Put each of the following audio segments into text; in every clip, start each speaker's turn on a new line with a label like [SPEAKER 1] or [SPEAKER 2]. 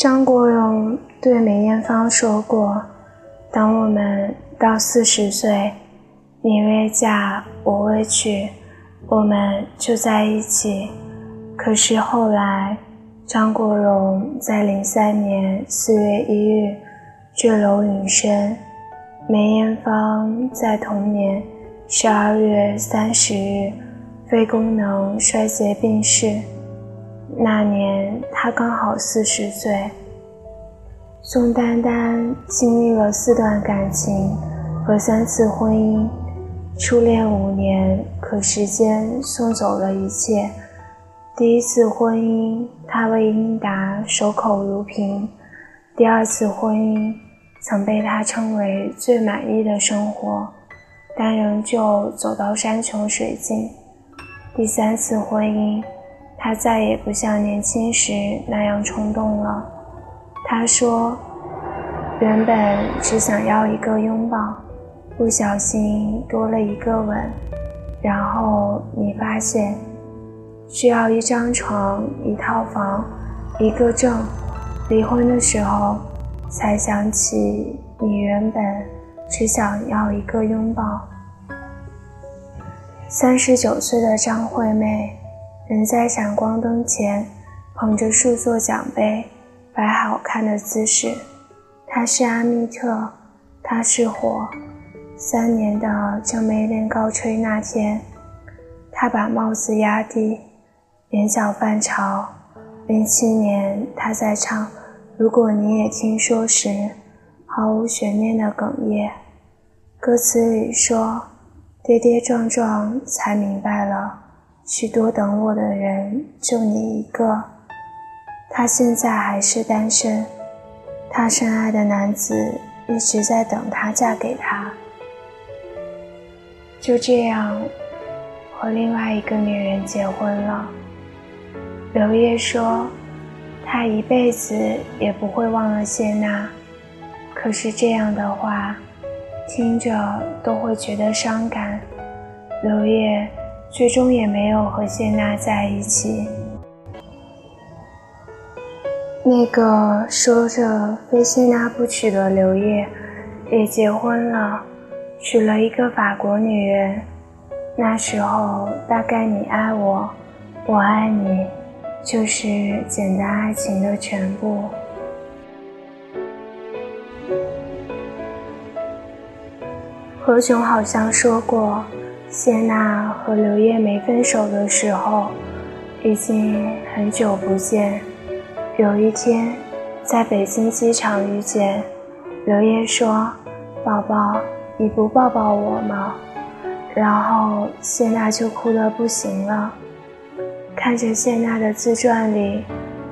[SPEAKER 1] 张国荣对梅艳芳说过：“当我们到四十岁，你未嫁，我未娶，我们就在一起。”可是后来，张国荣在零三年四月一日坠楼殒身，梅艳芳在同年十二月三十日肺功能衰竭病逝。那年他刚好四十岁。宋丹丹经历了四段感情和三次婚姻，初恋五年，可时间送走了一切。第一次婚姻，她为英达守口如瓶；第二次婚姻，曾被他称为最满意的生活，但仍旧走到山穷水尽。第三次婚姻。他再也不像年轻时那样冲动了。他说：“原本只想要一个拥抱，不小心多了一个吻，然后你发现需要一张床、一套房、一个证。离婚的时候，才想起你原本只想要一个拥抱。”三十九岁的张惠妹。人在闪光灯前，捧着数座奖杯，摆好看的姿势。他是阿密特，他是火。三年的正梅恋告吹那天，他把帽子压低，眼角泛潮。零七年，他在唱《如果你也听说》时，毫无悬念的哽咽。歌词里说：“跌跌撞撞，才明白了。”许多等我的人，就你一个。他现在还是单身，他深爱的男子一直在等她嫁给他。就这样，和另外一个女人结婚了。刘烨说，他一辈子也不会忘了谢娜。可是这样的话，听着都会觉得伤感。刘烨。最终也没有和谢娜在一起。那个说着非谢娜不娶的刘烨，也结婚了，娶了一个法国女人。那时候大概你爱我，我爱你，就是简单爱情的全部。何炅好像说过。谢娜和刘烨没分手的时候，已经很久不见。有一天，在北京机场遇见，刘烨说：“宝宝，你不抱抱我吗？”然后谢娜就哭得不行了。看着谢娜的自传里，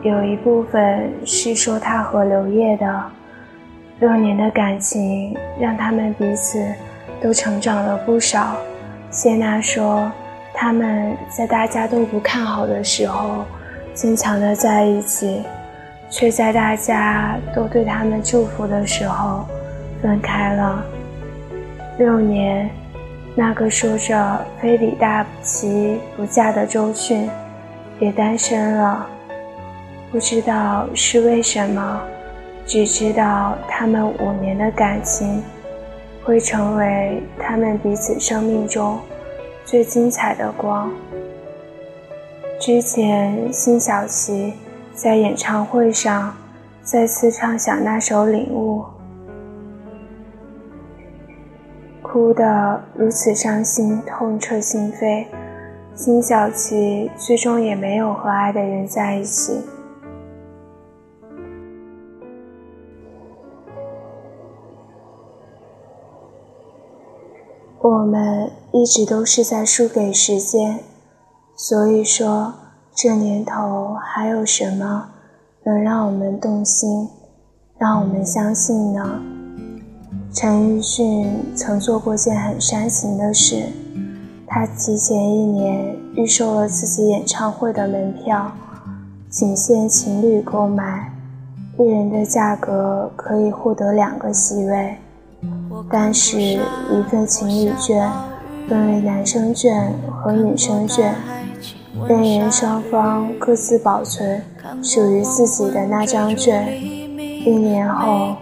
[SPEAKER 1] 有一部分是说她和刘烨的六年的感情，让他们彼此都成长了不少。谢娜说：“他们在大家都不看好的时候，坚强的在一起，却在大家都对他们祝福的时候，分开了。六年，那个说着非李大齐不嫁的周迅，也单身了。不知道是为什么，只知道他们五年的感情。”会成为他们彼此生命中最精彩的光。之前，辛晓琪在演唱会上再次唱响那首《领悟》，哭得如此伤心，痛彻心扉。辛晓琪最终也没有和爱的人在一起。我们一直都是在输给时间，所以说这年头还有什么能让我们动心，让我们相信呢？陈奕迅曾做过件很煽情的事，他提前一年预售了自己演唱会的门票，仅限情侣购买，一人的价格可以获得两个席位。但是，一份情侣券分为男生卷和女生卷，恋人双方各自保存属于自己的那张卷，一年后，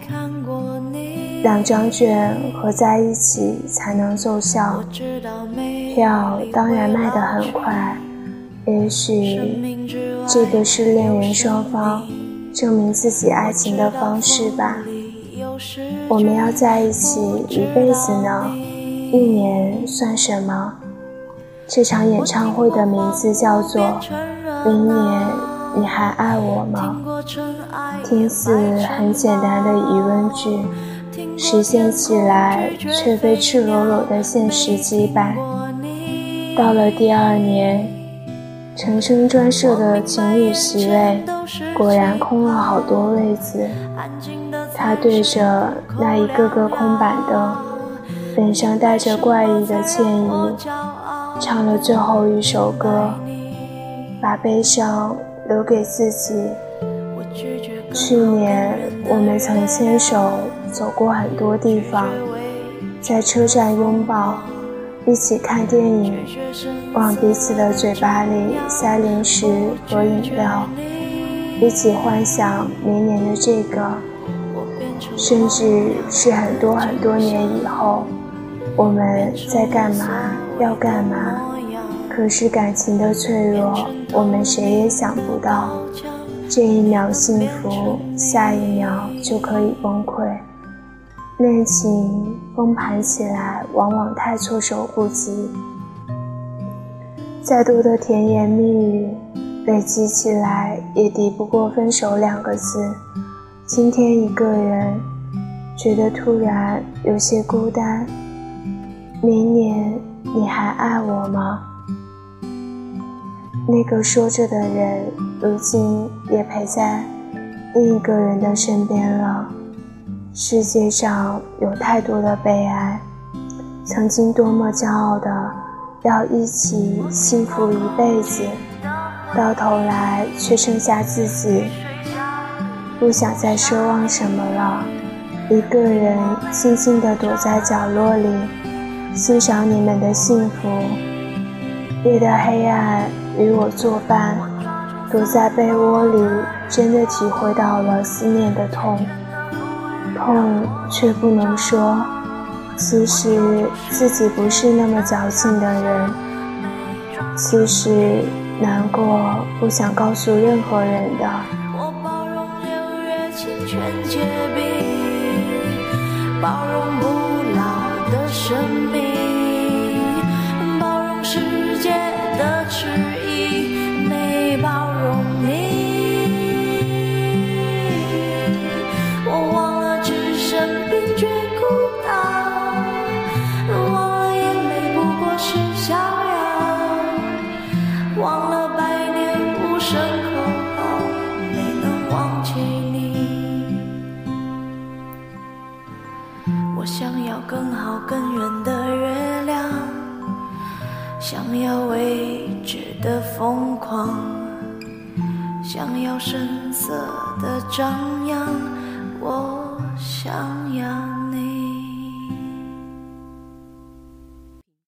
[SPEAKER 1] 两张卷合在一起才能奏效。票当然卖得很快，也许这个是恋人双方证明自己爱情的方式吧。我们要在一起一辈子呢。一年算什么？这场演唱会的名字叫做《明年你还爱我吗》。听似很简单的疑问句，实现起来却被赤裸裸的现实击败。到了第二年，陈升专设的情侣席位果然空了好多位子。他对着那一个个空板凳。脸上带着怪异的歉意，唱了最后一首歌，把悲伤留给自己。去年我们曾牵手走过很多地方，在车站拥抱，一起看电影，往彼此的嘴巴里塞零食和饮料，一起幻想明年的这个，甚至是很多很多年以后。我们在干嘛？要干嘛？可是感情的脆弱，我们谁也想不到。这一秒幸福，下一秒就可以崩溃。恋情崩盘起来，往往太措手不及。再多的甜言蜜语，累积起来也抵不过分手两个字。今天一个人，觉得突然有些孤单。明年你还爱我吗？那个说着的人，如今也陪在另一个人的身边了。世界上有太多的悲哀，曾经多么骄傲的要一起幸福一辈子，到头来却剩下自己，不想再奢望什么了。一个人静静地躲在角落里。欣赏你们的幸福，夜的黑暗与我作伴，躲在被窝里，真的体会到了思念的痛，痛却不能说。其实自己不是那么矫情的人，其实难过不想告诉任何人的。包容不老的生命。想要未知的疯狂，想要声色的张扬，我想要。